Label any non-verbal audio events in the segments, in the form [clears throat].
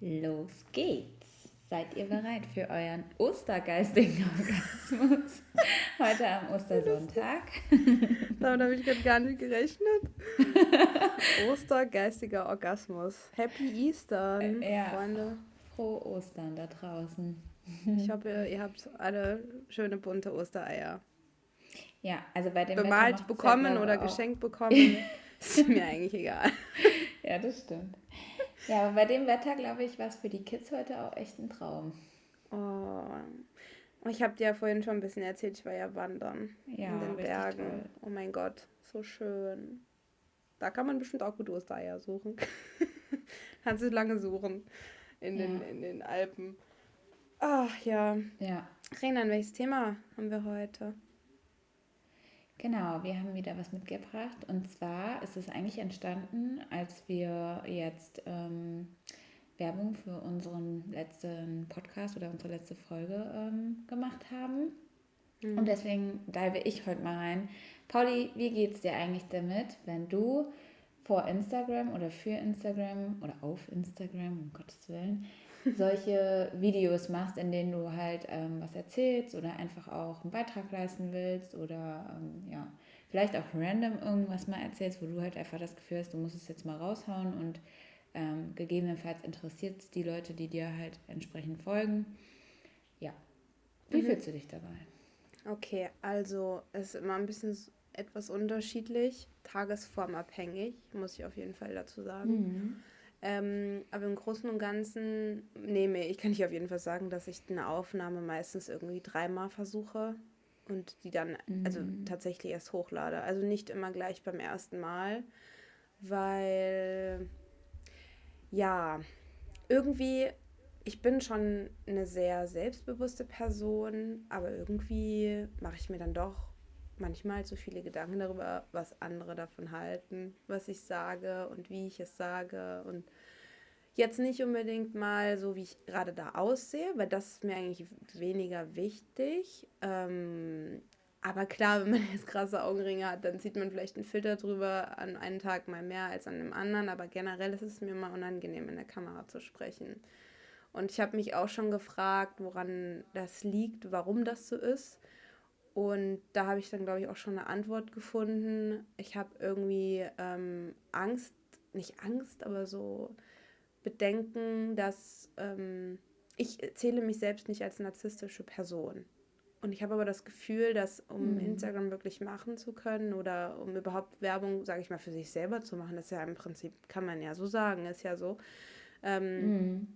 Los geht's! Seid ihr bereit für euren ostergeistigen Orgasmus? [laughs] Heute am Ostersonntag. Damit habe ich gerade gar nicht gerechnet. [laughs] Ostergeistiger Orgasmus. Happy Easter, äh, ja. Freunde. Frohe Ostern da draußen. Ich hoffe, ihr habt alle schöne bunte Ostereier. Ja, also bei dem Bemalt bekommen oder geschenkt [laughs] bekommen, ist mir eigentlich egal. Ja, das stimmt. Ja, aber bei dem Wetter, glaube ich, war es für die Kids heute auch echt ein Traum. Oh. Ich habe dir ja vorhin schon ein bisschen erzählt, ich war ja wandern ja, in den Bergen. Toll. Oh mein Gott, so schön. Da kann man bestimmt auch gut Ostereier suchen. [laughs] Kannst du lange suchen in, ja. den, in den Alpen. Ach ja. Ja. Renan, welches Thema haben wir heute? Genau, wir haben wieder was mitgebracht. Und zwar ist es eigentlich entstanden, als wir jetzt ähm, Werbung für unseren letzten Podcast oder unsere letzte Folge ähm, gemacht haben. Mhm. Und deswegen dive ich heute mal rein. Pauli, wie geht es dir eigentlich damit, wenn du vor Instagram oder für Instagram oder auf Instagram, um Gottes Willen, solche Videos machst, in denen du halt ähm, was erzählst oder einfach auch einen Beitrag leisten willst oder ähm, ja, vielleicht auch random irgendwas mal erzählst, wo du halt einfach das Gefühl hast, du musst es jetzt mal raushauen und ähm, gegebenenfalls interessiert es die Leute, die dir halt entsprechend folgen. Ja. Wie mhm. fühlst du dich dabei? Okay, also es ist immer ein bisschen etwas unterschiedlich, tagesformabhängig, muss ich auf jeden Fall dazu sagen. Mhm. Ähm, aber im Großen und Ganzen nehme ich, kann ich auf jeden Fall sagen, dass ich eine Aufnahme meistens irgendwie dreimal versuche und die dann also mhm. also tatsächlich erst hochlade. Also nicht immer gleich beim ersten Mal, weil ja, irgendwie, ich bin schon eine sehr selbstbewusste Person, aber irgendwie mache ich mir dann doch manchmal zu viele Gedanken darüber, was andere davon halten, was ich sage und wie ich es sage. Und jetzt nicht unbedingt mal so, wie ich gerade da aussehe, weil das ist mir eigentlich weniger wichtig. Ähm, aber klar, wenn man [laughs] jetzt krasse Augenringe hat, dann zieht man vielleicht einen Filter drüber an einen Tag mal mehr als an dem anderen. Aber generell ist es mir mal unangenehm, in der Kamera zu sprechen. Und ich habe mich auch schon gefragt, woran das liegt, warum das so ist. Und da habe ich dann, glaube ich, auch schon eine Antwort gefunden. Ich habe irgendwie ähm, Angst, nicht Angst, aber so Bedenken, dass ähm, ich zähle mich selbst nicht als narzisstische Person. Und ich habe aber das Gefühl, dass um mhm. Instagram wirklich machen zu können oder um überhaupt Werbung, sage ich mal, für sich selber zu machen, das ist ja im Prinzip, kann man ja so sagen, ist ja so, ähm, mhm.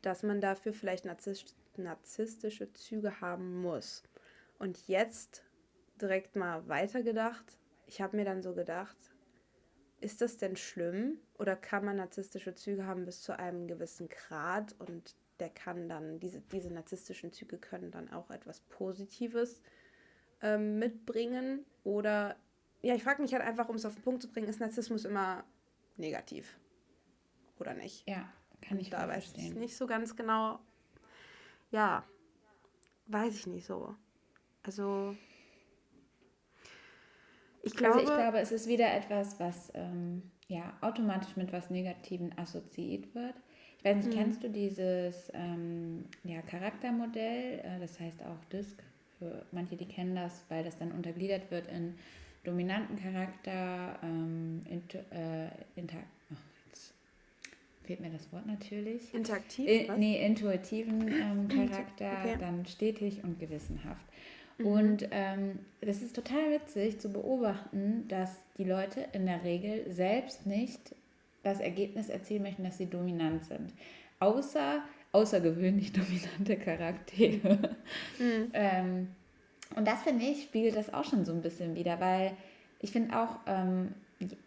dass man dafür vielleicht narzisstische Züge haben muss. Und jetzt direkt mal weitergedacht. Ich habe mir dann so gedacht, ist das denn schlimm oder kann man narzisstische Züge haben bis zu einem gewissen Grad und der kann dann, diese, diese narzisstischen Züge können dann auch etwas Positives ähm, mitbringen oder, ja, ich frage mich halt einfach, um es auf den Punkt zu bringen, ist Narzissmus immer negativ oder nicht? Ja, kann ich da weiß ich nicht so ganz genau. Ja, weiß ich nicht so. Also ich glaube, also ich glaube, es ist wieder etwas, was ähm, ja automatisch mit was Negativen assoziiert wird. Ich weiß nicht, mhm. kennst du dieses ähm, ja, Charaktermodell? Äh, das heißt auch DISC. Für manche, die kennen das, weil das dann untergliedert wird in dominanten Charakter, ähm, inter, äh, inter, oh, fehlt mir das Wort natürlich. Interaktiv? Äh, nee, intuitiven ähm, [clears throat] Charakter, okay. dann stetig und gewissenhaft. Mhm. Und ähm, das ist total witzig zu beobachten, dass die Leute in der Regel selbst nicht das Ergebnis erzielen möchten, dass sie dominant sind. Außer außergewöhnlich [laughs] dominante Charaktere. Mhm. ähm, und das finde ich, spiegelt das auch schon so ein bisschen wieder, weil ich finde auch, ähm,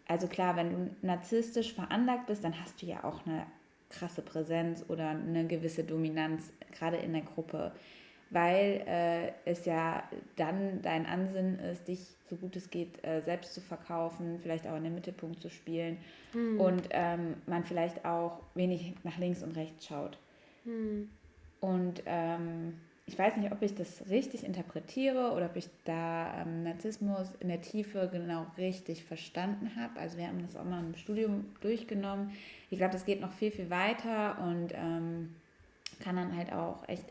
also klar, wenn du narzisstisch veranlagt bist, dann hast du ja auch eine krasse Präsenz oder eine gewisse Dominanz, gerade in der Gruppe weil äh, es ja dann dein Ansinnen ist, dich so gut es geht äh, selbst zu verkaufen, vielleicht auch in den Mittelpunkt zu spielen mhm. und ähm, man vielleicht auch wenig nach links und rechts schaut. Mhm. Und ähm, ich weiß nicht, ob ich das richtig interpretiere oder ob ich da ähm, Narzissmus in der Tiefe genau richtig verstanden habe. Also wir haben das auch mal im Studium durchgenommen. Ich glaube, das geht noch viel, viel weiter und ähm, kann dann halt auch echt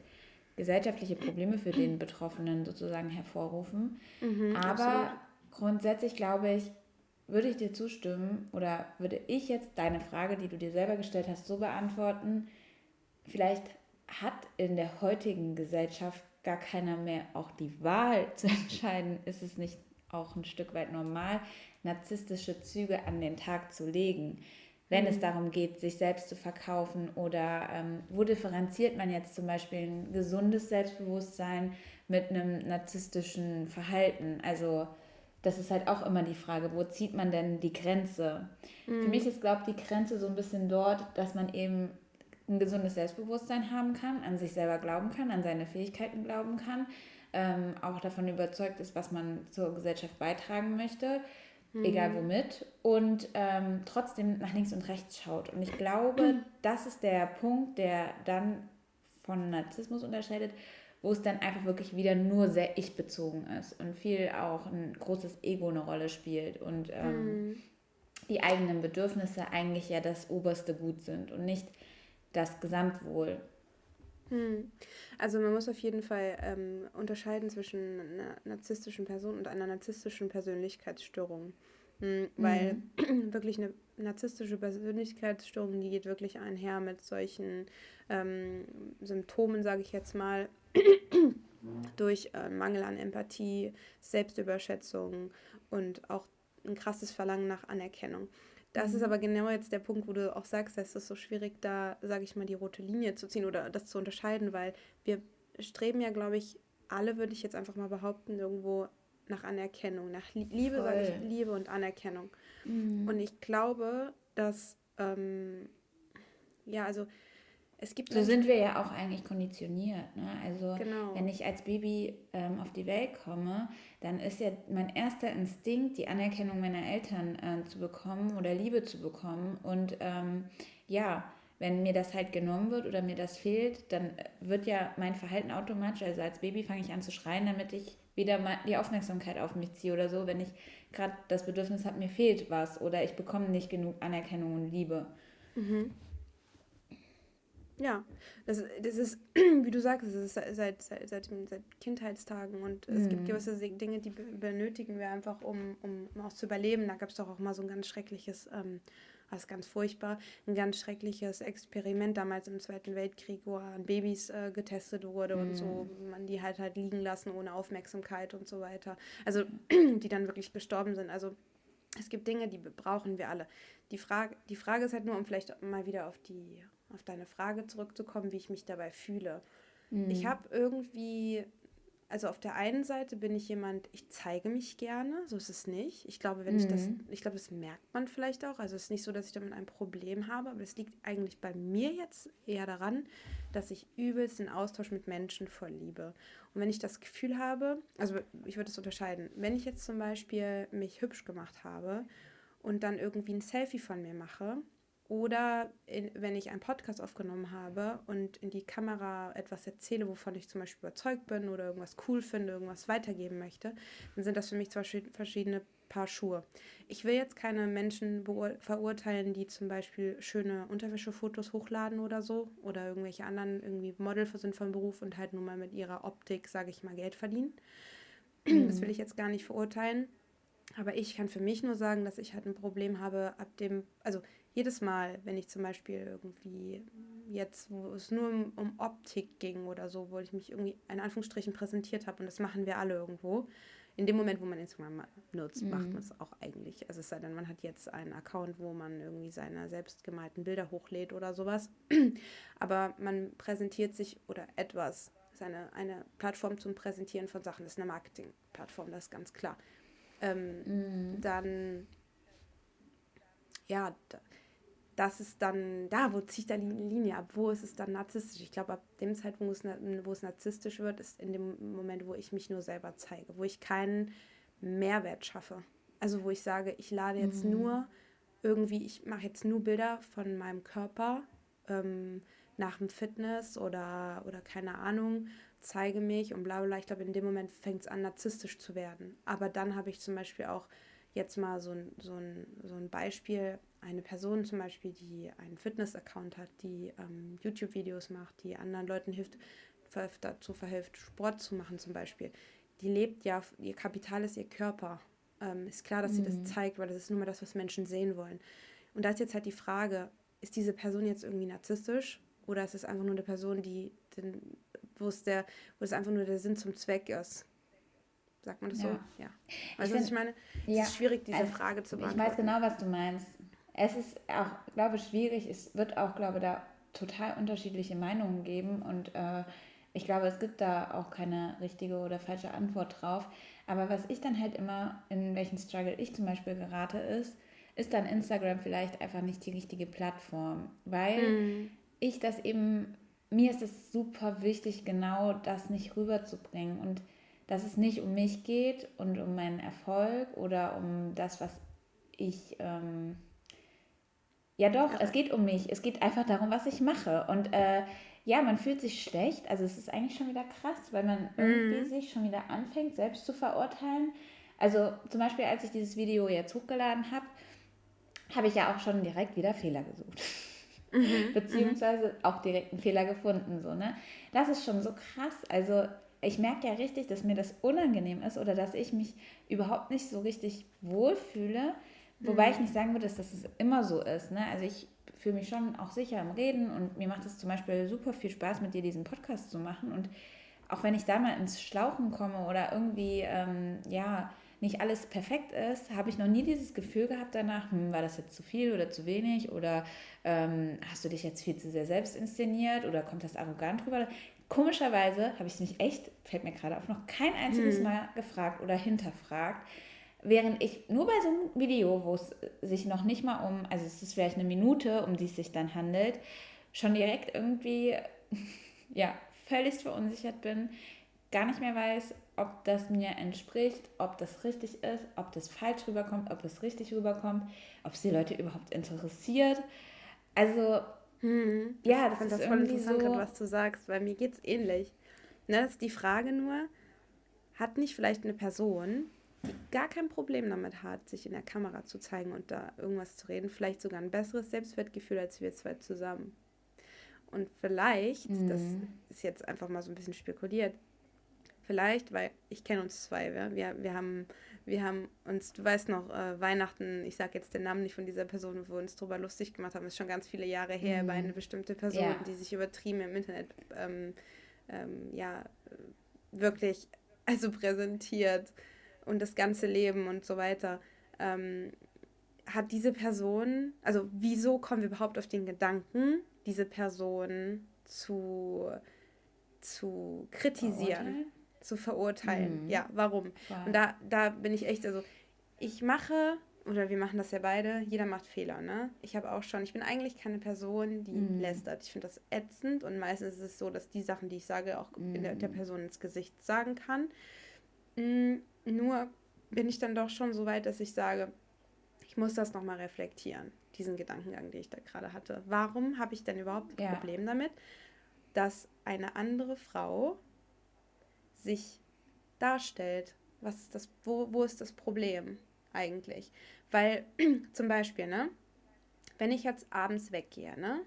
gesellschaftliche Probleme für den Betroffenen sozusagen hervorrufen. Mhm, Aber absolut. grundsätzlich glaube ich, würde ich dir zustimmen oder würde ich jetzt deine Frage, die du dir selber gestellt hast, so beantworten, vielleicht hat in der heutigen Gesellschaft gar keiner mehr auch die Wahl zu [laughs] entscheiden, ist es nicht auch ein Stück weit normal, narzisstische Züge an den Tag zu legen, wenn mhm. es darum geht, sich selbst zu verkaufen oder ähm, wo differenziert man jetzt zum Beispiel ein gesundes Selbstbewusstsein mit einem narzisstischen Verhalten? Also das ist halt auch immer die Frage, wo zieht man denn die Grenze? Mhm. Für mich ist, glaube ich, die Grenze so ein bisschen dort, dass man eben ein gesundes Selbstbewusstsein haben kann, an sich selber glauben kann, an seine Fähigkeiten glauben kann, ähm, auch davon überzeugt ist, was man zur Gesellschaft beitragen möchte, mhm. egal womit, und ähm, trotzdem nach links und rechts schaut. Und ich glaube, das ist der Punkt, der dann von Narzissmus unterscheidet, wo es dann einfach wirklich wieder nur sehr ich-bezogen ist und viel auch ein großes Ego eine Rolle spielt und ähm, mhm. die eigenen Bedürfnisse eigentlich ja das oberste Gut sind und nicht das Gesamtwohl. Hm. Also man muss auf jeden Fall ähm, unterscheiden zwischen einer narzisstischen Person und einer narzisstischen Persönlichkeitsstörung. Hm, weil mhm. [clears throat] wirklich eine narzisstische Persönlichkeitsstörung, die geht wirklich einher mit solchen ähm, Symptomen, sage ich jetzt mal, durch äh, Mangel an Empathie, Selbstüberschätzung und auch ein krasses Verlangen nach Anerkennung. Das mhm. ist aber genau jetzt der Punkt, wo du auch sagst, dass es so schwierig, da, sage ich mal, die rote Linie zu ziehen oder das zu unterscheiden, weil wir streben ja, glaube ich, alle, würde ich jetzt einfach mal behaupten, irgendwo nach Anerkennung, nach Liebe, sage ich, Liebe und Anerkennung. Mhm. Und ich glaube, dass, ähm, ja, also es gibt so sind wir ja auch eigentlich konditioniert. Ne? Also genau. wenn ich als Baby ähm, auf die Welt komme, dann ist ja mein erster Instinkt, die Anerkennung meiner Eltern äh, zu bekommen oder Liebe zu bekommen. Und ähm, ja, wenn mir das halt genommen wird oder mir das fehlt, dann wird ja mein Verhalten automatisch, also als Baby fange ich an zu schreien, damit ich wieder mal die Aufmerksamkeit auf mich ziehe oder so, wenn ich gerade das Bedürfnis habe, mir fehlt was oder ich bekomme nicht genug Anerkennung und Liebe. Mhm. Ja, das, das ist, [clears throat] wie du sagst, es ist seit, seit, seit, seit Kindheitstagen und es gibt mhm. gewisse Dinge, die benötigen wir einfach, um, um, um auch zu überleben. Da gab es doch auch mal so ein ganz schreckliches, ähm, was ganz furchtbar, ein ganz schreckliches Experiment damals im Zweiten Weltkrieg, wo an Babys äh, getestet wurde mhm. und so, mhm. man die halt halt liegen lassen ohne Aufmerksamkeit und so weiter. Also [clears throat] die dann wirklich gestorben sind. Also es gibt Dinge, die brauchen wir alle. Die Frage, die Frage ist halt nur, um vielleicht mal wieder auf die auf deine Frage zurückzukommen, wie ich mich dabei fühle. Mhm. Ich habe irgendwie, also auf der einen Seite bin ich jemand, ich zeige mich gerne, so ist es nicht. Ich glaube, wenn mhm. ich das, ich glaube, das merkt man vielleicht auch. Also es ist nicht so, dass ich damit ein Problem habe, aber es liegt eigentlich bei mir jetzt eher daran, dass ich übelst den Austausch mit Menschen voll liebe. Und wenn ich das Gefühl habe, also ich würde es unterscheiden, wenn ich jetzt zum Beispiel mich hübsch gemacht habe und dann irgendwie ein Selfie von mir mache, oder in, wenn ich einen Podcast aufgenommen habe und in die Kamera etwas erzähle, wovon ich zum Beispiel überzeugt bin oder irgendwas cool finde, irgendwas weitergeben möchte, dann sind das für mich zwei verschiedene Paar Schuhe. Ich will jetzt keine Menschen verurteilen, die zum Beispiel schöne Unterwäschefotos hochladen oder so oder irgendwelche anderen irgendwie Model sind vom Beruf und halt nur mal mit ihrer Optik, sage ich mal, Geld verdienen. Das will ich jetzt gar nicht verurteilen. Aber ich kann für mich nur sagen, dass ich halt ein Problem habe, ab dem, also jedes Mal, wenn ich zum Beispiel irgendwie jetzt, wo es nur um, um Optik ging oder so, wo ich mich irgendwie in Anführungsstrichen präsentiert habe, und das machen wir alle irgendwo, in dem Moment, wo man Instagram nutzt, mhm. macht man es auch eigentlich. Also es sei denn, man hat jetzt einen Account, wo man irgendwie seine selbstgemalten Bilder hochlädt oder sowas. [clears throat] Aber man präsentiert sich oder etwas, ist eine, eine Plattform zum Präsentieren von Sachen, das ist eine Marketingplattform, das ist ganz klar. Ähm, mhm. Dann, ja, da, das ist dann, da, wo zieht da die Linie ab? Wo ist es dann narzisstisch? Ich glaube, ab dem Zeitpunkt, wo es, wo es narzisstisch wird, ist in dem Moment, wo ich mich nur selber zeige, wo ich keinen Mehrwert schaffe. Also wo ich sage, ich lade jetzt mhm. nur irgendwie, ich mache jetzt nur Bilder von meinem Körper ähm, nach dem Fitness oder, oder keine Ahnung, zeige mich und bla bla. Ich glaube, in dem Moment fängt es an, narzisstisch zu werden. Aber dann habe ich zum Beispiel auch jetzt mal so ein, so, ein, so ein Beispiel, eine Person zum Beispiel, die einen Fitness-Account hat, die ähm, YouTube-Videos macht, die anderen Leuten hilft, dazu verhilft, Sport zu machen zum Beispiel. Die lebt ja, ihr Kapital ist ihr Körper. Ähm, ist klar, dass mhm. sie das mhm. zeigt, weil das ist nur mal das, was Menschen sehen wollen. Und da ist jetzt halt die Frage, ist diese Person jetzt irgendwie narzisstisch oder ist es einfach nur eine Person, die den, wo es der, wo es einfach nur der Sinn zum Zweck ist? Sagt man das ja. so? Ja. Weißt du, was ich meine? Ja. Es ist schwierig, diese also, Frage zu beantworten. Ich weiß genau, was du meinst. Es ist auch, glaube ich, schwierig. Es wird auch, glaube ich, da total unterschiedliche Meinungen geben und äh, ich glaube, es gibt da auch keine richtige oder falsche Antwort drauf. Aber was ich dann halt immer, in welchen Struggle ich zum Beispiel gerate, ist, ist dann Instagram vielleicht einfach nicht die richtige Plattform. Weil mhm. ich das eben, mir ist es super wichtig, genau das nicht rüberzubringen. Und dass es nicht um mich geht und um meinen Erfolg oder um das, was ich. Ähm, ja, doch, es geht um mich. Es geht einfach darum, was ich mache. Und äh, ja, man fühlt sich schlecht. Also es ist eigentlich schon wieder krass, weil man irgendwie mhm. sich schon wieder anfängt, selbst zu verurteilen. Also zum Beispiel, als ich dieses Video jetzt hochgeladen habe, habe ich ja auch schon direkt wieder Fehler gesucht. Mhm. [laughs] Beziehungsweise auch direkt einen Fehler gefunden. So, ne? Das ist schon so krass. Also ich merke ja richtig, dass mir das unangenehm ist oder dass ich mich überhaupt nicht so richtig wohlfühle. Wobei mhm. ich nicht sagen würde, dass das immer so ist. Ne? Also ich fühle mich schon auch sicher im Reden und mir macht es zum Beispiel super viel Spaß, mit dir diesen Podcast zu machen. Und auch wenn ich da mal ins Schlauchen komme oder irgendwie, ähm, ja, nicht alles perfekt ist, habe ich noch nie dieses Gefühl gehabt danach, hm, war das jetzt zu viel oder zu wenig oder ähm, hast du dich jetzt viel zu sehr selbst inszeniert oder kommt das arrogant rüber? Komischerweise habe ich es mich echt, fällt mir gerade auf, noch kein einziges hm. Mal gefragt oder hinterfragt. Während ich nur bei so einem Video, wo es sich noch nicht mal um, also es ist vielleicht eine Minute, um die es sich dann handelt, schon direkt irgendwie, [laughs] ja, völlig verunsichert bin, gar nicht mehr weiß, ob das mir entspricht, ob das richtig ist, ob das falsch rüberkommt, ob es richtig rüberkommt, ob es die Leute überhaupt interessiert. Also, hm, ja, das ich fand ist das voll interessant, so was du sagst, weil mir geht es ähnlich. Ne, das ist die Frage nur, hat nicht vielleicht eine Person, die gar kein Problem damit hat, sich in der Kamera zu zeigen und da irgendwas zu reden, vielleicht sogar ein besseres Selbstwertgefühl als wir zwei zusammen. Und vielleicht, mhm. das ist jetzt einfach mal so ein bisschen spekuliert, vielleicht, weil ich kenne uns zwei, ja? wir, wir, haben, wir haben uns, du weißt noch, äh, Weihnachten, ich sage jetzt den Namen nicht von dieser Person, wo wir uns darüber lustig gemacht haben, ist schon ganz viele Jahre her, mhm. über eine bestimmte Person, ja. die sich übertrieben im Internet, ähm, ähm, ja, wirklich, also präsentiert und das ganze Leben und so weiter. Ähm, hat diese Person, also wieso kommen wir überhaupt auf den Gedanken, diese Person zu, zu kritisieren, verurteilen? zu verurteilen? Mhm. Ja, warum? Wow. Und da, da bin ich echt, also ich mache, oder wir machen das ja beide, jeder macht Fehler, ne? Ich habe auch schon, ich bin eigentlich keine Person, die mhm. lästert. Ich finde das ätzend und meistens ist es so, dass die Sachen, die ich sage, auch mhm. der, der, Person ins Gesicht sagen kann. Mhm nur bin ich dann doch schon so weit, dass ich sage, ich muss das nochmal reflektieren, diesen Gedankengang, den ich da gerade hatte. Warum habe ich denn überhaupt ein ja. Problem damit, dass eine andere Frau sich darstellt? Was ist das, wo, wo ist das Problem eigentlich? Weil [clears throat] zum Beispiel, ne, wenn ich jetzt abends weggehe, ne,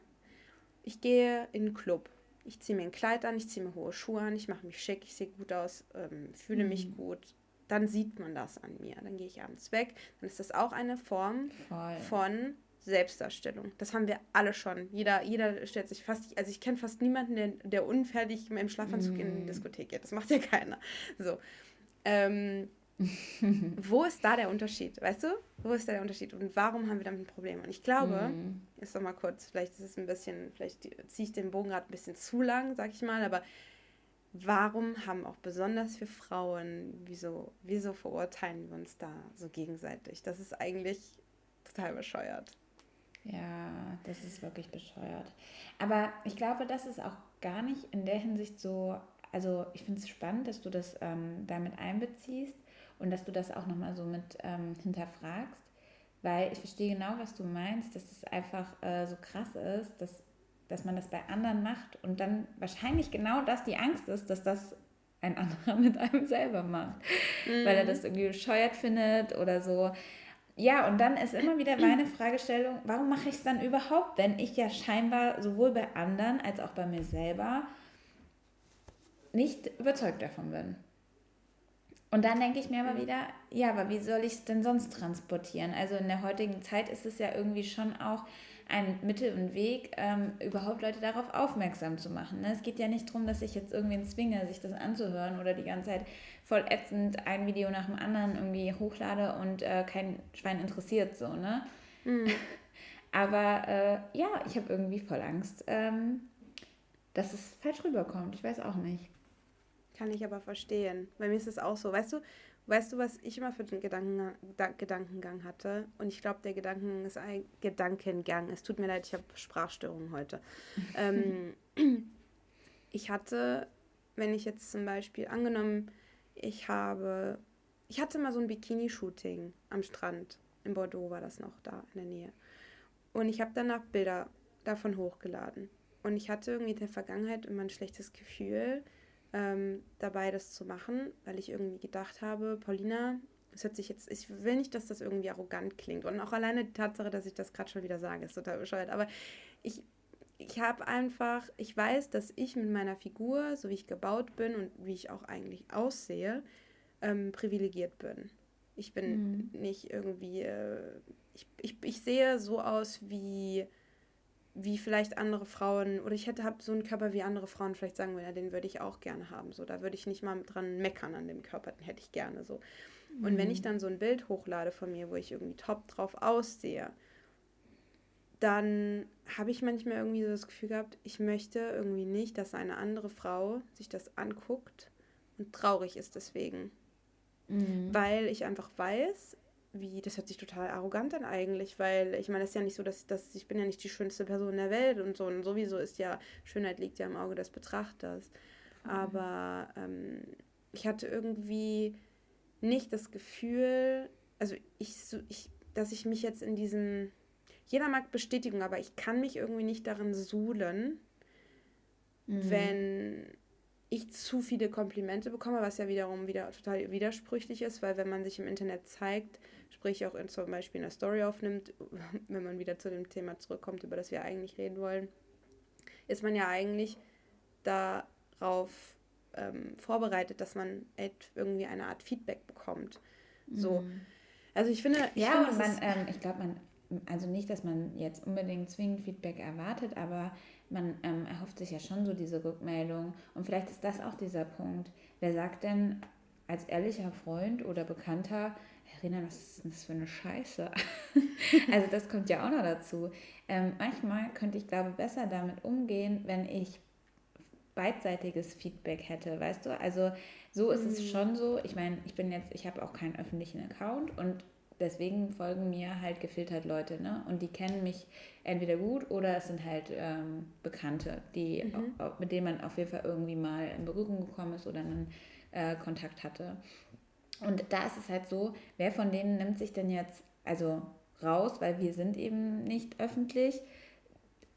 ich gehe in einen Club, ich ziehe mir ein Kleid an, ich ziehe mir hohe Schuhe an, ich mache mich schick, ich sehe gut aus, ähm, fühle mhm. mich gut, dann sieht man das an mir. Dann gehe ich abends weg. Dann ist das auch eine Form Voll. von Selbstdarstellung. Das haben wir alle schon. Jeder, jeder stellt sich fast, also ich kenne fast niemanden, der, der unfertig im Schlafanzug mm. in die Diskothek geht. Das macht ja keiner. So. Ähm, [laughs] wo ist da der Unterschied? Weißt du? Wo ist da der Unterschied? Und warum haben wir damit ein Problem? Und ich glaube, mm. ist doch mal kurz, vielleicht ist es ein bisschen, vielleicht ziehe ich den Bogen gerade ein bisschen zu lang, sag ich mal, aber warum haben auch besonders für Frauen, wieso, wieso verurteilen wir uns da so gegenseitig? Das ist eigentlich total bescheuert. Ja, das ist wirklich bescheuert. Aber ich glaube, das ist auch gar nicht in der Hinsicht so, also ich finde es spannend, dass du das ähm, damit einbeziehst und dass du das auch nochmal so mit ähm, hinterfragst, weil ich verstehe genau, was du meinst, dass es einfach äh, so krass ist, dass dass man das bei anderen macht und dann wahrscheinlich genau das die Angst ist, dass das ein [laughs] anderer mit einem selber macht, mhm. weil er das irgendwie bescheuert findet oder so. Ja, und dann ist immer wieder meine [clears throat] Fragestellung, warum mache ich es dann überhaupt, wenn ich ja scheinbar sowohl bei anderen als auch bei mir selber nicht überzeugt davon bin. Und dann denke ich mir aber wieder, ja, aber wie soll ich es denn sonst transportieren? Also in der heutigen Zeit ist es ja irgendwie schon auch ein Mittel und Weg, ähm, überhaupt Leute darauf aufmerksam zu machen. Ne? Es geht ja nicht darum, dass ich jetzt irgendwen zwinge, sich das anzuhören oder die ganze Zeit voll ätzend ein Video nach dem anderen irgendwie hochlade und äh, kein Schwein interessiert so, ne? Mhm. [laughs] Aber äh, ja, ich habe irgendwie voll Angst, ähm, dass es falsch rüberkommt. Ich weiß auch nicht. Kann ich aber verstehen. Bei mir ist es auch so. Weißt du, weißt du, was ich immer für den Gedanken, Gedankengang hatte? Und ich glaube, der Gedanken ist ein Gedankengang. Es tut mir leid, ich habe Sprachstörungen heute. [laughs] ähm, ich hatte, wenn ich jetzt zum Beispiel angenommen, ich habe, ich hatte mal so ein Bikini-Shooting am Strand. In Bordeaux war das noch da in der Nähe. Und ich habe danach Bilder davon hochgeladen. Und ich hatte irgendwie in der Vergangenheit immer ein schlechtes Gefühl, ähm, dabei, das zu machen, weil ich irgendwie gedacht habe, Paulina, es hört sich jetzt, ich will nicht, dass das irgendwie arrogant klingt. Und auch alleine die Tatsache, dass ich das gerade schon wieder sage, ist total bescheuert. Aber ich, ich habe einfach, ich weiß, dass ich mit meiner Figur, so wie ich gebaut bin und wie ich auch eigentlich aussehe, ähm, privilegiert bin. Ich bin mhm. nicht irgendwie, äh, ich, ich, ich sehe so aus wie wie vielleicht andere Frauen, oder ich hätte hab so einen Körper wie andere Frauen vielleicht sagen würden, ja, den würde ich auch gerne haben. So, da würde ich nicht mal dran meckern an dem Körper, den hätte ich gerne so. Mhm. Und wenn ich mhm. dann so ein Bild hochlade von mir, wo ich irgendwie top drauf aussehe, dann habe ich manchmal irgendwie so das Gefühl gehabt, ich möchte irgendwie nicht, dass eine andere Frau sich das anguckt und traurig ist deswegen. Mhm. Weil ich einfach weiß, wie, das hört sich total arrogant an eigentlich, weil ich meine, es ist ja nicht so, dass, dass ich bin ja nicht die schönste Person der Welt und so. Und sowieso ist ja, Schönheit liegt ja im Auge des Betrachters. Mhm. Aber ähm, ich hatte irgendwie nicht das Gefühl, also ich, ich, dass ich mich jetzt in diesem, jeder mag Bestätigung, aber ich kann mich irgendwie nicht darin suhlen, mhm. wenn ich zu viele Komplimente bekomme, was ja wiederum wieder total widersprüchlich ist, weil wenn man sich im Internet zeigt, sprich auch in, zum Beispiel eine Story aufnimmt, [laughs] wenn man wieder zu dem Thema zurückkommt, über das wir eigentlich reden wollen, ist man ja eigentlich darauf ähm, vorbereitet, dass man irgendwie eine Art Feedback bekommt. So. Mhm. Also ich finde, ich ja, finde, man, ähm, ich glaube, man, also nicht, dass man jetzt unbedingt zwingend Feedback erwartet, aber man ähm, erhofft sich ja schon so diese Rückmeldung. Und vielleicht ist das auch dieser Punkt. Wer sagt denn als ehrlicher Freund oder Bekannter, Rena, was ist das für eine Scheiße? [laughs] also das kommt ja auch noch dazu. Ähm, manchmal könnte ich, glaube besser damit umgehen, wenn ich beidseitiges Feedback hätte, weißt du? Also so ist mhm. es schon so. Ich meine, ich bin jetzt, ich habe auch keinen öffentlichen Account und deswegen folgen mir halt gefiltert Leute, ne? Und die kennen mich entweder gut oder es sind halt ähm, Bekannte, die, mhm. mit denen man auf jeden Fall irgendwie mal in Berührung gekommen ist oder einen äh, Kontakt hatte. Und da ist es halt so, wer von denen nimmt sich denn jetzt also raus, weil wir sind eben nicht öffentlich,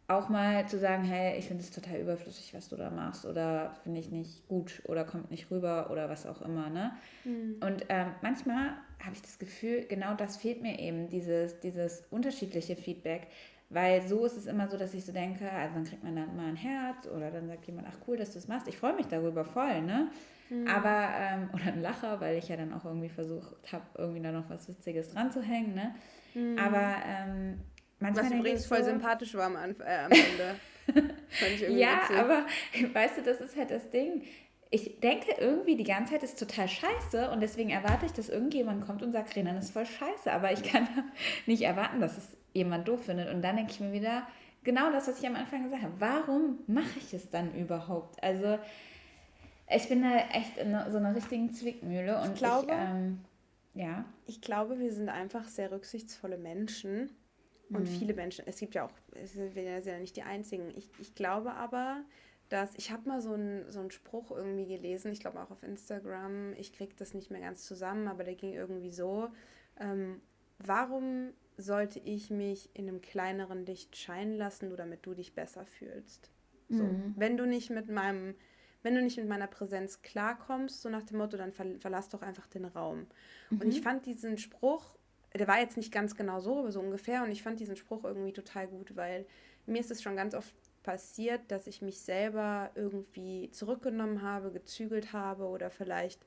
auch mal zu sagen, hey, ich finde es total überflüssig, was du da machst oder finde ich nicht gut oder kommt nicht rüber oder was auch immer. Ne? Mhm. Und ähm, manchmal habe ich das Gefühl, genau das fehlt mir eben, dieses, dieses unterschiedliche Feedback. Weil so ist es immer so, dass ich so denke, also dann kriegt man dann mal ein Herz oder dann sagt jemand, ach cool, dass du es machst. Ich freue mich darüber voll, ne? Mhm. Aber, ähm, [laughs] oder ein Lacher, weil ich ja dann auch irgendwie versucht habe, irgendwie da noch was Witziges dran zu hängen, ne? Mhm. Aber ähm, manchmal. Was übrigens voll so, sympathisch war am, Anf äh, am Ende. [laughs] ja, witzig. aber [laughs] weißt du, das ist halt das Ding. Ich denke irgendwie die ganze Zeit ist total scheiße und deswegen erwarte ich, dass irgendjemand kommt und sagt, Renan ist voll scheiße. Aber ich kann nicht erwarten, dass es jemand doof findet. Und dann denke ich mir wieder, genau das, was ich am Anfang gesagt habe. Warum mache ich es dann überhaupt? Also, ich bin da echt in so einer richtigen Zwickmühle und ich glaube, ich, ähm, ja. Ich glaube, wir sind einfach sehr rücksichtsvolle Menschen und mhm. viele Menschen. Es gibt ja auch, es sind ja nicht die einzigen. Ich, ich glaube aber, dass ich habe mal so einen so einen Spruch irgendwie gelesen, ich glaube auch auf Instagram, ich kriege das nicht mehr ganz zusammen, aber der ging irgendwie so, ähm, warum sollte ich mich in einem kleineren Licht scheinen lassen, nur damit du dich besser fühlst. So. Mhm. Wenn du nicht mit meinem, wenn du nicht mit meiner Präsenz klarkommst, so nach dem Motto, dann ver verlass doch einfach den Raum. Mhm. Und ich mhm. fand diesen Spruch, der war jetzt nicht ganz genau so, aber so ungefähr, und ich fand diesen Spruch irgendwie total gut, weil mir ist es schon ganz oft passiert, dass ich mich selber irgendwie zurückgenommen habe, gezügelt habe oder vielleicht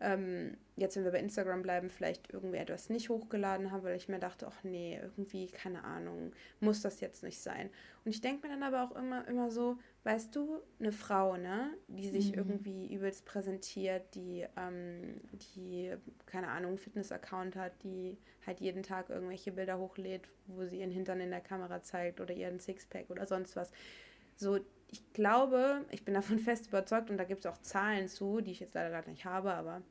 ähm, jetzt, wenn wir bei Instagram bleiben, vielleicht irgendwie etwas nicht hochgeladen habe, weil ich mir dachte, ach nee, irgendwie, keine Ahnung, muss das jetzt nicht sein. Und ich denke mir dann aber auch immer, immer so, weißt du, eine Frau, ne, die sich mhm. irgendwie übelst präsentiert, die, ähm, die, keine Ahnung, einen Fitness-Account hat, die halt jeden Tag irgendwelche Bilder hochlädt, wo sie ihren Hintern in der Kamera zeigt oder ihren Sixpack oder sonst was. So, ich glaube, ich bin davon [laughs] fest überzeugt und da gibt es auch Zahlen zu, die ich jetzt leider gerade nicht habe, aber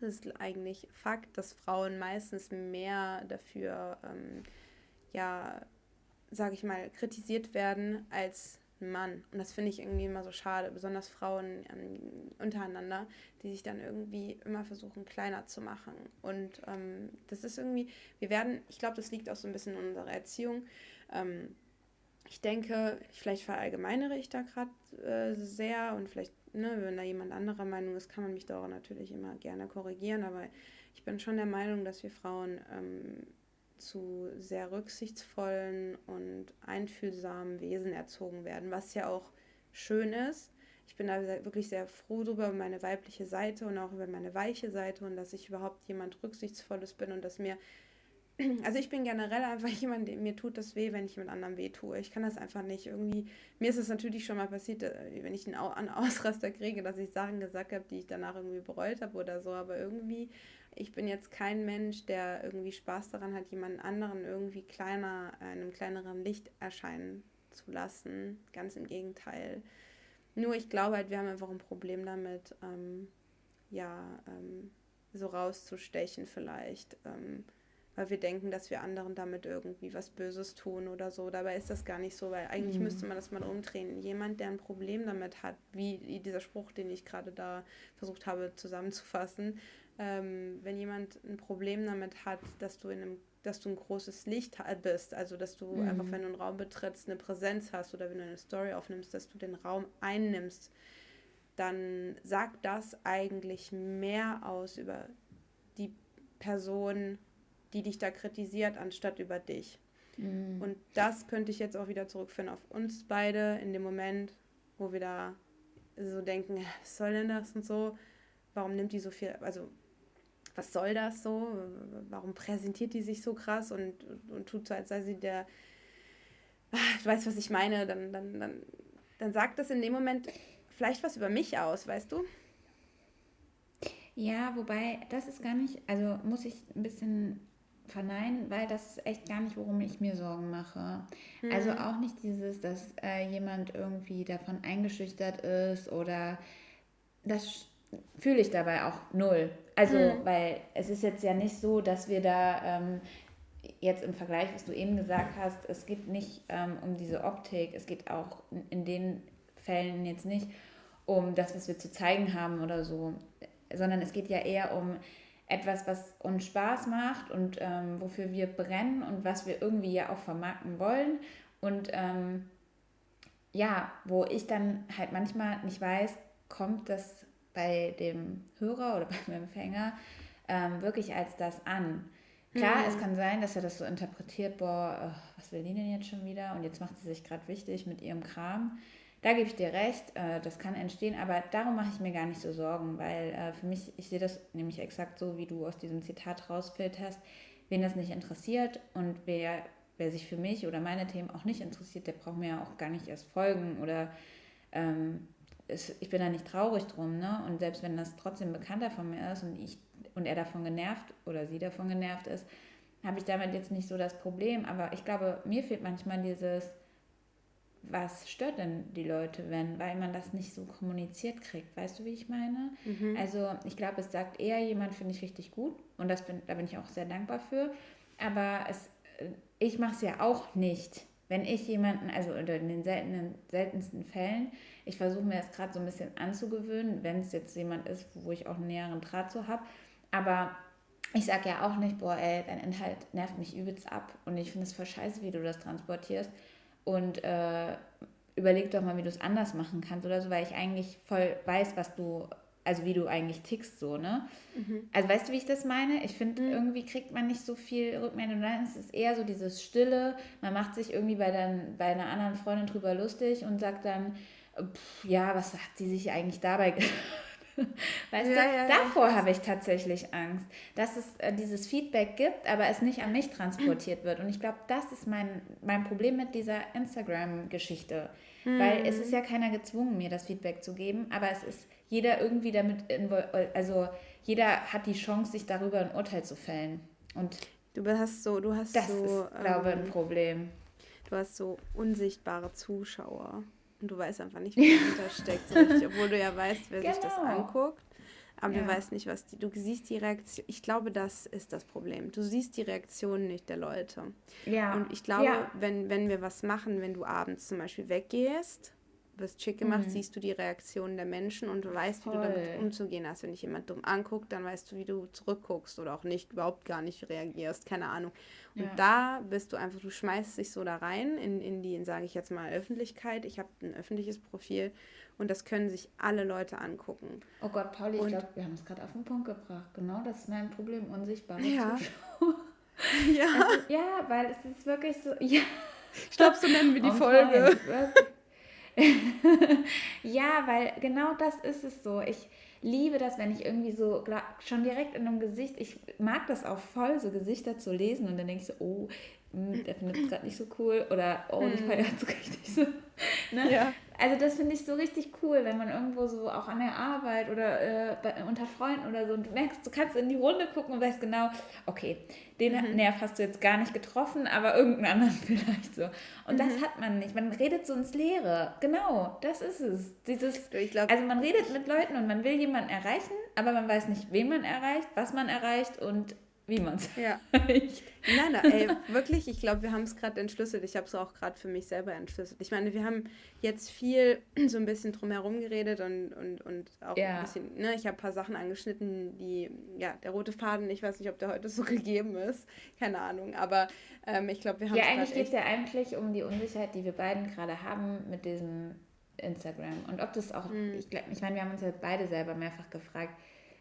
es ist eigentlich Fakt, dass Frauen meistens mehr dafür, ähm, ja, sage ich mal, kritisiert werden als Mann. Und das finde ich irgendwie immer so schade, besonders Frauen ähm, untereinander, die sich dann irgendwie immer versuchen, kleiner zu machen. Und ähm, das ist irgendwie, wir werden, ich glaube, das liegt auch so ein bisschen in unserer Erziehung. Ähm, ich denke, vielleicht verallgemeinere ich da gerade äh, sehr und vielleicht, ne, wenn da jemand anderer Meinung ist, kann man mich da auch natürlich immer gerne korrigieren, aber ich bin schon der Meinung, dass wir Frauen ähm, zu sehr rücksichtsvollen und einfühlsamen Wesen erzogen werden, was ja auch schön ist. Ich bin da wirklich sehr froh darüber, über meine weibliche Seite und auch über meine weiche Seite und dass ich überhaupt jemand Rücksichtsvolles bin und dass mir also ich bin generell einfach [laughs] jemand, mir tut das weh, wenn ich mit anderen weh tue. Ich kann das einfach nicht irgendwie. Mir ist es natürlich schon mal passiert, äh, wenn ich einen Ausraster kriege, dass ich Sachen gesagt habe, die ich danach irgendwie bereut habe oder so. Aber irgendwie, ich bin jetzt kein Mensch, der irgendwie Spaß daran hat, jemanden anderen irgendwie kleiner, in einem kleineren Licht erscheinen zu lassen. Ganz im Gegenteil. Nur ich glaube halt, wir haben einfach ein Problem damit, ähm, ja, ähm, so rauszustechen vielleicht. Ähm, weil wir denken, dass wir anderen damit irgendwie was Böses tun oder so. Dabei ist das gar nicht so, weil eigentlich mhm. müsste man das mal umdrehen. Jemand, der ein Problem damit hat, wie dieser Spruch, den ich gerade da versucht habe zusammenzufassen, ähm, wenn jemand ein Problem damit hat, dass du in einem dass du ein großes Licht bist, also dass du mhm. einfach, wenn du einen Raum betrittst, eine Präsenz hast oder wenn du eine Story aufnimmst, dass du den Raum einnimmst, dann sagt das eigentlich mehr aus über die Person, die dich da kritisiert, anstatt über dich. Mhm. Und das könnte ich jetzt auch wieder zurückführen auf uns beide in dem Moment, wo wir da so denken, was soll denn das und so? Warum nimmt die so viel, also was soll das so? Warum präsentiert die sich so krass und, und, und tut so, als sei sie der, ach, du weißt, was ich meine, dann, dann, dann, dann sagt das in dem Moment vielleicht was über mich aus, weißt du? Ja, wobei das ist gar nicht, also muss ich ein bisschen verneinen, weil das ist echt gar nicht, worum ich mir Sorgen mache. Mhm. Also auch nicht dieses, dass äh, jemand irgendwie davon eingeschüchtert ist oder das fühle ich dabei auch null. Also, mhm. weil es ist jetzt ja nicht so, dass wir da ähm, jetzt im Vergleich, was du eben gesagt hast, es geht nicht ähm, um diese Optik, es geht auch in, in den Fällen jetzt nicht um das, was wir zu zeigen haben oder so, sondern es geht ja eher um etwas, was uns Spaß macht und ähm, wofür wir brennen und was wir irgendwie ja auch vermarkten wollen. Und ähm, ja, wo ich dann halt manchmal nicht weiß, kommt das bei dem Hörer oder [laughs] beim Empfänger ähm, wirklich als das an. Klar, mhm. es kann sein, dass er das so interpretiert, boah, was will die denn jetzt schon wieder? Und jetzt macht sie sich gerade wichtig mit ihrem Kram. Da gebe ich dir recht, äh, das kann entstehen, aber darum mache ich mir gar nicht so Sorgen, weil äh, für mich, ich sehe das nämlich exakt so, wie du aus diesem Zitat rausfilterst, wen das nicht interessiert und wer, wer sich für mich oder meine Themen auch nicht interessiert, der braucht mir ja auch gar nicht erst folgen oder ähm, es, ich bin da nicht traurig drum, ne? Und selbst wenn das trotzdem bekannter von mir ist und ich und er davon genervt oder sie davon genervt ist, habe ich damit jetzt nicht so das Problem. Aber ich glaube, mir fehlt manchmal dieses, was stört denn die Leute, wenn, weil man das nicht so kommuniziert kriegt. Weißt du, wie ich meine? Mhm. Also ich glaube, es sagt eher jemand, finde ich richtig gut und das bin, da bin ich auch sehr dankbar für. Aber es, ich mache es ja auch nicht. Wenn ich jemanden, also in den seltenen, seltensten Fällen, ich versuche mir das gerade so ein bisschen anzugewöhnen, wenn es jetzt jemand ist, wo ich auch einen näheren Draht zu habe. Aber ich sage ja auch nicht, boah, ey, dein Inhalt nervt mich übelst ab und ich finde es voll scheiße, wie du das transportierst und äh, überleg doch mal, wie du es anders machen kannst oder so, weil ich eigentlich voll weiß, was du, also wie du eigentlich tickst so, ne? Mhm. Also weißt du, wie ich das meine? Ich finde, mhm. irgendwie kriegt man nicht so viel Rückmeldung. Nein, es ist eher so dieses Stille, man macht sich irgendwie bei, dann, bei einer anderen Freundin drüber lustig und sagt dann, pff, ja, was hat sie sich eigentlich dabei [laughs] gedacht? [laughs] Weißt ja, du, ja, davor habe ich tatsächlich Angst, dass es äh, dieses Feedback gibt, aber es nicht an mich transportiert wird. Und ich glaube, das ist mein, mein Problem mit dieser Instagram-Geschichte. Mhm. Weil es ist ja keiner gezwungen, mir das Feedback zu geben, aber es ist jeder irgendwie damit also jeder hat die Chance, sich darüber ein Urteil zu fällen. Und du hast so, du hast das so, ist, glaube ich, ein ähm, Problem. Du hast so unsichtbare Zuschauer. Und du weißt einfach nicht, wer dahinter [laughs] steckt, so richtig, obwohl du ja weißt, wer genau. sich das genau. anguckt. Aber ja. du weißt nicht, was die, du siehst die Reaktion. Ich glaube, das ist das Problem. Du siehst die Reaktion nicht der Leute. Ja. Und ich glaube, ja. wenn, wenn wir was machen, wenn du abends zum Beispiel weggehst wirst schick gemacht, mhm. siehst du die Reaktionen der Menschen und du weißt, Voll. wie du damit umzugehen hast. Wenn dich jemand dumm anguckt, dann weißt du, wie du zurückguckst oder auch nicht, überhaupt gar nicht reagierst, keine Ahnung. Und ja. da bist du einfach, du schmeißt dich so da rein in, in die, sage ich jetzt mal, Öffentlichkeit. Ich habe ein öffentliches Profil und das können sich alle Leute angucken. Oh Gott, Pauli, ich glaube, wir haben es gerade auf den Punkt gebracht. Genau, das ist mein Problem, unsichtbare ja. [laughs] ja. Also, ja, weil es ist wirklich so, ja. Ich glaube, so nennen wir die oh Folge. [laughs] ja, weil genau das ist es so. Ich liebe das, wenn ich irgendwie so schon direkt in einem Gesicht, ich mag das auch voll, so Gesichter zu lesen und dann denke ich so, oh, der findet es gerade nicht so cool oder oh, ich hm. feiere es [laughs] richtig so. Ne? Ja. Also das finde ich so richtig cool, wenn man irgendwo so auch an der Arbeit oder äh, bei, unter Freunden oder so und du merkst, du kannst in die Runde gucken und weißt genau, okay, den mhm. Nerv hast du jetzt gar nicht getroffen, aber irgendeinen anderen [laughs] vielleicht so. Und mhm. das hat man nicht. Man redet so ins Leere. Genau, das ist es. Dieses, glaub, also man redet mit Leuten und man will jemanden erreichen, aber man weiß nicht, wen man erreicht, was man erreicht und wie man es ja. [laughs] Nein, nein, ey, wirklich, ich glaube, wir haben es gerade entschlüsselt. Ich habe es auch gerade für mich selber entschlüsselt. Ich meine, wir haben jetzt viel [clears throat] so ein bisschen drumherum geredet und, und, und auch ja. ein bisschen, ne, ich habe ein paar Sachen angeschnitten, die, ja, der rote Faden, ich weiß nicht, ob der heute so [laughs] gegeben ist, keine Ahnung, aber ähm, ich glaube, wir haben Ja, eigentlich geht es ja eigentlich um die Unsicherheit, die wir beiden gerade haben mit diesem Instagram. Und ob das auch, mhm. ich, ich meine, wir haben uns ja beide selber mehrfach gefragt,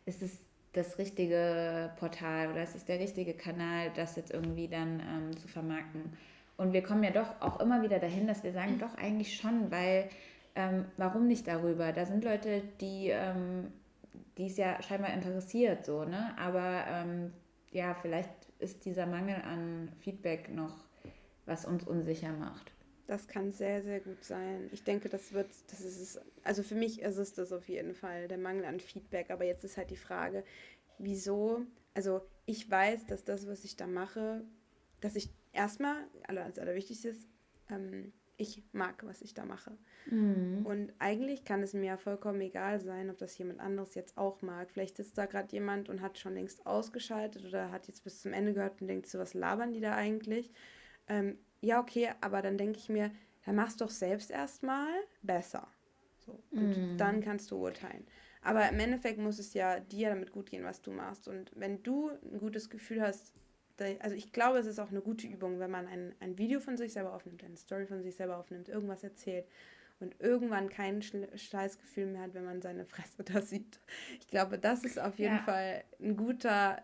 ist es das richtige Portal oder es ist der richtige Kanal, das jetzt irgendwie dann ähm, zu vermarkten. Und wir kommen ja doch auch immer wieder dahin, dass wir sagen, mhm. doch eigentlich schon, weil ähm, warum nicht darüber? Da sind Leute, die ähm, es ja scheinbar interessiert, so, ne? Aber ähm, ja, vielleicht ist dieser Mangel an Feedback noch, was uns unsicher macht. Das kann sehr, sehr gut sein. Ich denke, das wird, das ist es, also für mich ist es das auf jeden Fall, der Mangel an Feedback. Aber jetzt ist halt die Frage, wieso, also ich weiß, dass das, was ich da mache, dass ich erstmal, als allerwichtigstes, ähm, ich mag, was ich da mache. Mhm. Und eigentlich kann es mir ja vollkommen egal sein, ob das jemand anderes jetzt auch mag. Vielleicht sitzt da gerade jemand und hat schon längst ausgeschaltet oder hat jetzt bis zum Ende gehört und denkt so, was labern die da eigentlich? Ähm, ja, okay, aber dann denke ich mir, dann machst du doch selbst erstmal besser. So. Und mm. dann kannst du urteilen. Aber im Endeffekt muss es ja dir damit gut gehen, was du machst. Und wenn du ein gutes Gefühl hast, also ich glaube, es ist auch eine gute Übung, wenn man ein, ein Video von sich selber aufnimmt, eine Story von sich selber aufnimmt, irgendwas erzählt und irgendwann kein Scheißgefühl mehr hat, wenn man seine Fresse [laughs] da sieht. Ich glaube, das ist auf jeden ja. Fall ein guter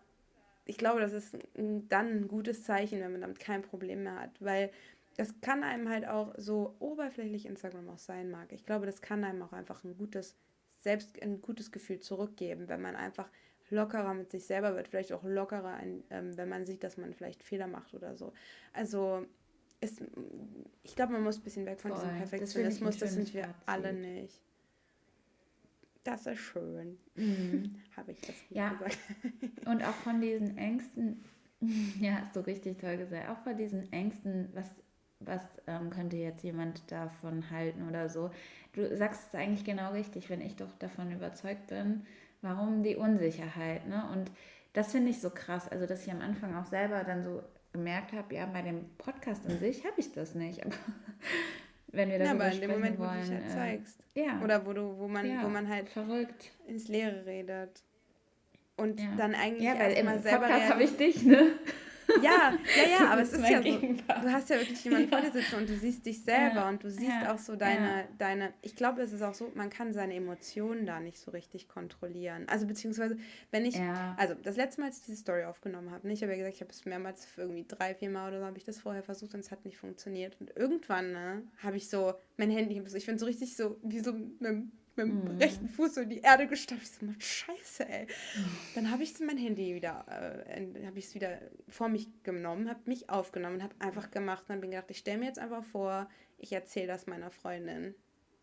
ich glaube, das ist dann ein gutes Zeichen, wenn man damit kein Problem mehr hat, weil das kann einem halt auch so oberflächlich Instagram auch sein mag. Ich glaube, das kann einem auch einfach ein gutes selbst ein gutes Gefühl zurückgeben, wenn man einfach lockerer mit sich selber wird, vielleicht auch lockerer, ein, ähm, wenn man sieht, dass man vielleicht Fehler macht oder so. Also ist, ich glaube, man muss ein bisschen weg von Voll. diesem Perfektionismus, das, das sind wir alle nicht. Das ist schön. Mhm. [laughs] Habe ich das ja. gesagt. [laughs] Und auch von diesen Ängsten, [laughs] ja, hast du richtig toll gesagt, auch von diesen Ängsten, was, was ähm, könnte jetzt jemand davon halten oder so. Du sagst es eigentlich genau richtig, wenn ich doch davon überzeugt bin, warum die Unsicherheit, ne? Und das finde ich so krass, also dass ich am Anfang auch selber dann so gemerkt habe, ja, bei dem Podcast an sich habe ich das nicht, aber wenn wir darüber ja, aber in dem Moment, wollen, wo du dich halt äh, zeigst. Ja. Oder wo du, wo man, ja, wo man halt verrückt ins Leere redet. und Ja. dann eigentlich Ja, weil im selber Podcast habe ich dich, ne? Ja, ja, ja, aber es ist ja so. Du hast ja wirklich jemanden Ja. vor dir sitzen und du siehst dich selber Ja, und du siehst ja, auch so deine, deine. Ich glaube, es ist auch so, man kann seine Emotionen da nicht so richtig kontrollieren. Also beziehungsweise, wenn ich, also das letzte Mal, als ich diese Story aufgenommen habe, ne, ich habe ja gesagt, ich habe es mehrmals für irgendwie drei, vier Mal oder so habe ich das vorher versucht und es hat nicht funktioniert. Und irgendwann ne, habe ich so mein Handy, ich bin so richtig so wie so mit, mit dem Mhm. rechten Fuß so in die Erde gestampft. Ich so, Mann, scheiße, ey. Dann habe ich mein Handy wieder, äh, habe ich es wieder vor mich genommen, habe mich aufgenommen und habe einfach gemacht und habe mir gedacht, ich stelle mir jetzt einfach vor, ich erzähle das meiner Freundin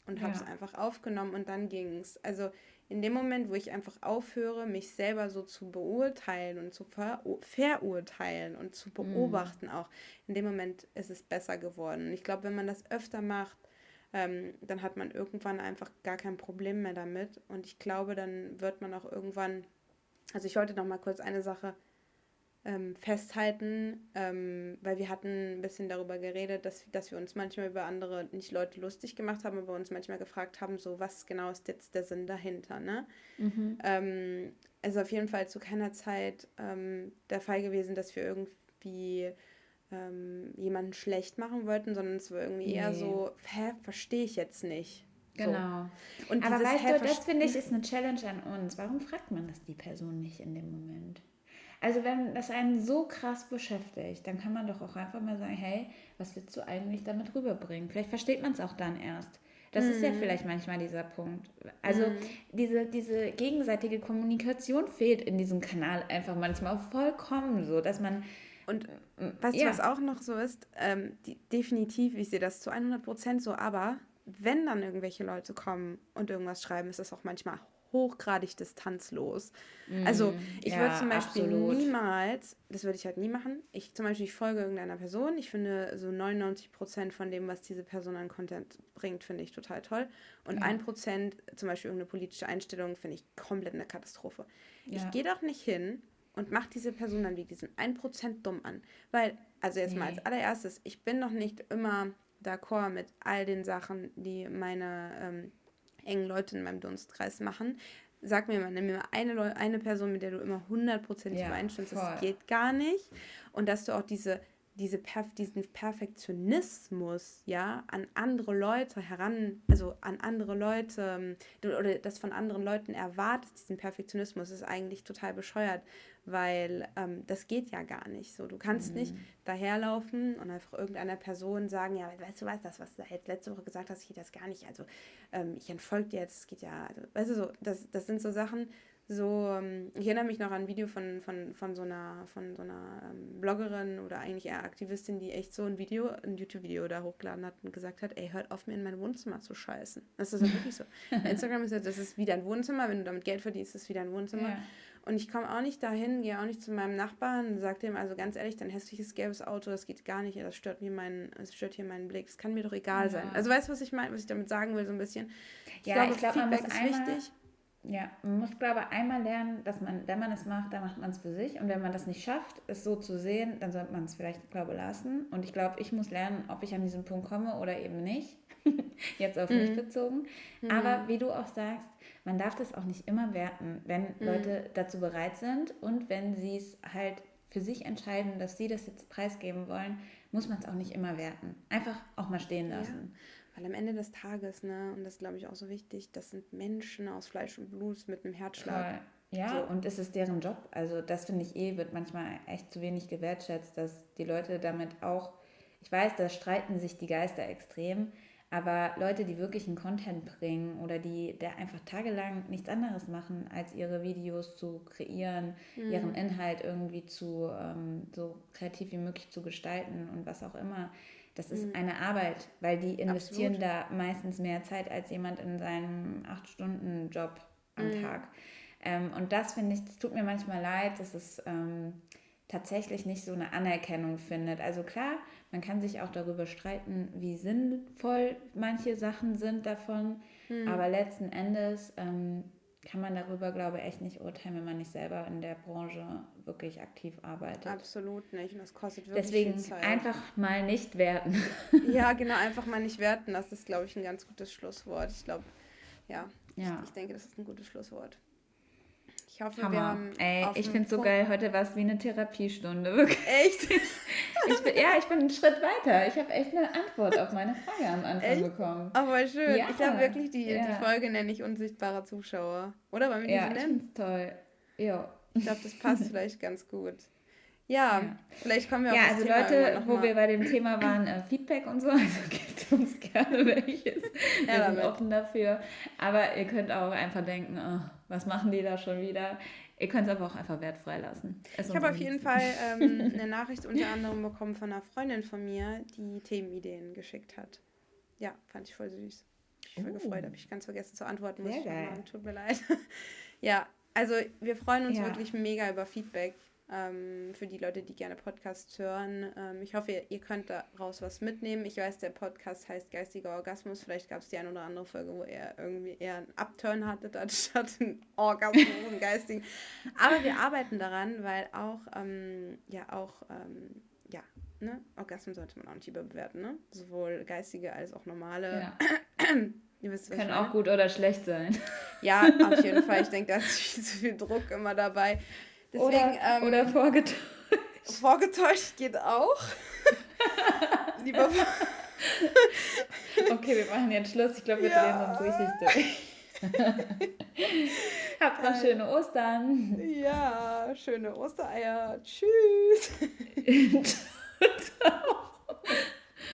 und habe es Ja. einfach aufgenommen und dann ging es. Also in dem Moment, wo ich einfach aufhöre, mich selber so zu beurteilen und zu ver verurteilen und zu beobachten auch, in dem Moment ist es besser geworden. Und ich glaube, wenn man das öfter macht, ähm, dann hat man irgendwann einfach gar kein Problem mehr damit. Und ich glaube, dann wird man auch irgendwann, also ich wollte noch mal kurz eine Sache ähm, festhalten, ähm, weil wir hatten ein bisschen darüber geredet, dass, dass wir uns manchmal über andere, nicht Leute lustig gemacht haben, aber uns manchmal gefragt haben, so was genau ist jetzt der Sinn dahinter, ne? Mhm. Ähm, es ist auf jeden Fall zu keiner Zeit ähm, der Fall gewesen, dass wir irgendwie ähm, jemanden schlecht machen wollten, sondern es war irgendwie eher Nee. so, hä, verstehe ich jetzt nicht. So. Genau. Und Aber weißt hä, du, das finde ich [laughs] ist eine Challenge an uns. Warum fragt man das die Person nicht in dem Moment? Also wenn das einen so krass beschäftigt, dann kann man doch auch einfach mal sagen, hey, was willst du eigentlich damit rüberbringen? Vielleicht versteht man es auch dann erst. Das ist ja vielleicht manchmal dieser Punkt. Also diese, diese gegenseitige Kommunikation fehlt in diesem Kanal einfach manchmal vollkommen so, dass man Und weißt ja. du, was auch noch so ist? Ähm, die, definitiv, ich sehe das zu 100 Prozent so, aber wenn dann irgendwelche Leute kommen und irgendwas schreiben, ist das auch manchmal hochgradig distanzlos. Also ich ja, würde zum Beispiel absolut. niemals, das würde ich halt nie machen, ich zum Beispiel, ich folge irgendeiner Person, ich finde so 99 Prozent von dem, was diese Person an Content bringt, finde ich total toll. Und ein Prozent, zum Beispiel irgendeine politische Einstellung, finde ich komplett eine Katastrophe. Ich Ja. gehe doch nicht hin und mache diese Person dann wie diesen 1% dumm an. Weil, also jetzt mal Nee. als allererstes, ich bin doch nicht immer d'accord mit all den Sachen, die meine ähm, engen Leute in meinem Dunstkreis machen. Sag mir mal, nimm mir mal eine, Leu eine Person, mit der du immer hundertprozentig Ja, übereinstimmst. Das geht gar nicht. Und dass du auch diese, diese Perf diesen Perfektionismus, ja, an andere Leute heran, also an andere Leute, ähm, oder das von anderen Leuten erwartest, diesen Perfektionismus, ist eigentlich total bescheuert, weil ähm, das geht ja gar nicht so. Du kannst nicht daherlaufen und einfach irgendeiner Person sagen, ja, weißt du was, das, was du jetzt letzte Woche gesagt hast, geht das gar nicht. Also ähm, ich entfolge dir jetzt, es geht ja, also, weißt du so, das, das sind so Sachen, so, ähm, ich erinnere mich noch an ein Video von, von, von so einer, von so einer ähm, Bloggerin oder eigentlich eher Aktivistin, die echt so ein Video, ein YouTube-Video da hochgeladen hat und gesagt hat, ey, hört auf mir in mein Wohnzimmer zu scheißen. Das ist ja wirklich so. [laughs] Instagram ist ja, das ist wie dein Wohnzimmer, wenn du damit Geld verdienst, ist es wie dein Wohnzimmer. Ja. Und ich komme auch nicht dahin, gehe auch nicht zu meinem Nachbarn und sage dem, also ganz ehrlich, dein hässliches gelbes Auto, das geht gar nicht, das stört mir meinen, das stört hier meinen Blick, das kann mir doch egal Ja. sein. Also weißt du, was ich meine, was ich damit sagen will, so ein bisschen? Ich Ja, glaube, ich glaube, Feedback ist einmal- wichtig. Ja, man muss, glaube ich, einmal lernen, dass man, wenn man es macht, dann macht man es für sich. Und wenn man das nicht schafft, es so zu sehen, dann sollte man es vielleicht, glaube ich, lassen. Und ich glaube, ich muss lernen, ob ich an diesen Punkt komme oder eben nicht. [laughs] Jetzt auf Mhm. mich bezogen. Aber wie du auch sagst, man darf das auch nicht immer werten, wenn Mhm. Leute dazu bereit sind und wenn sie es halt für sich entscheiden, dass sie das jetzt preisgeben wollen, muss man es auch nicht immer werten. Einfach auch mal stehen lassen. Weil am Ende des Tages, ne, und das glaube ich auch so wichtig, das sind Menschen aus Fleisch und Blut mit einem Herzschlag. Ja, So. und es ist deren Job. Also das finde ich eh, wird manchmal echt zu wenig gewertschätzt, dass die Leute damit auch, ich weiß, da streiten sich die Geister extrem, aber Leute, die wirklich einen Content bringen oder die der einfach tagelang nichts anderes machen, als ihre Videos zu kreieren, ihren Inhalt irgendwie zu ähm, so kreativ wie möglich zu gestalten und was auch immer. Das ist eine Arbeit, weil die investieren da meistens mehr Zeit als jemand in seinem 8-Stunden-Job am Tag. Ähm, und das finde ich, das tut mir manchmal leid, dass es ähm, tatsächlich nicht so eine Anerkennung findet. Also klar, man kann sich auch darüber streiten, wie sinnvoll manche Sachen sind davon, aber letzten Endes ähm, kann man darüber, glaube ich, echt nicht urteilen, wenn man nicht selber in der Branche wirklich aktiv arbeitet. Absolut nicht. Und das kostet wirklich Deswegen viel Zeit. einfach mal nicht werten. [laughs] Ja, genau, [laughs] einfach mal nicht werten. Das ist, glaube ich, ein ganz gutes Schlusswort. Ich glaube, ja, Ja. Ich, ich denke, das ist ein gutes Schlusswort. Ich hoffe, Hammer. wir haben. Ey, ich finde es so geil. Heute war es wie eine Therapiestunde, [laughs] wirklich. Echt? ich bin, ja, ich bin einen Schritt weiter. Ich habe echt eine Antwort auf meine Frage am Anfang echt? bekommen. Aber schön. Ja. Ich glaube wirklich, die, ja. die Folge nenne ich unsichtbarer Zuschauer. Oder? Wollen wir die ja, so nennen? toll. Ja. Ich glaube, das passt [laughs] vielleicht ganz gut. Ja, ja, vielleicht kommen wir auch Ja, also Thema Leute, wo wir bei dem Thema waren, äh, Feedback und so, [laughs] also gebt uns gerne welches. Wir ja, sind offen dafür. Aber ihr könnt auch einfach denken, oh, was machen die da schon wieder? Ihr könnt es aber auch einfach wertfrei lassen. Es ich habe auf jeden Fall ähm, [laughs] eine Nachricht unter anderem bekommen von einer Freundin von mir, die Themenideen geschickt hat. Ja, fand ich voll süß. Ich bin voll oh. gefreut, habe ich ganz vergessen zu antworten. Muss Sehr geil. Tut mir leid. [laughs] ja, also wir freuen uns ja. wirklich mega über Feedback ähm, für die Leute, die gerne Podcasts hören. Ähm, ich hoffe, ihr, ihr, könnt daraus was mitnehmen. Ich weiß, der Podcast heißt Geistiger Orgasmus. Vielleicht gab es die eine oder andere Folge, wo er irgendwie eher einen Upturn hatte, anstatt einen Orgasmus, einen geistigen. Aber wir arbeiten daran, weil auch, ähm, ja, auch, ähm, ja, ne, Orgasmen sollte man auch nicht überbewerten, ne? Sowohl geistige als auch normale. Ja. [clears throat] Ihr wisst, Kann auch gut oder schlecht sein. Ja, auf jeden Fall. Ich [laughs] denke, da ist viel zu viel Druck immer dabei. Deswegen, oder, ähm, oder vorgetäuscht. Vorgetäuscht geht auch. [laughs] Lieber. okay, wir machen jetzt Schluss. Ich glaube, wir ja. drehen uns richtig durch. [laughs] Habt noch schöne Ostern. Ja, schöne Ostereier. Tschüss. [laughs]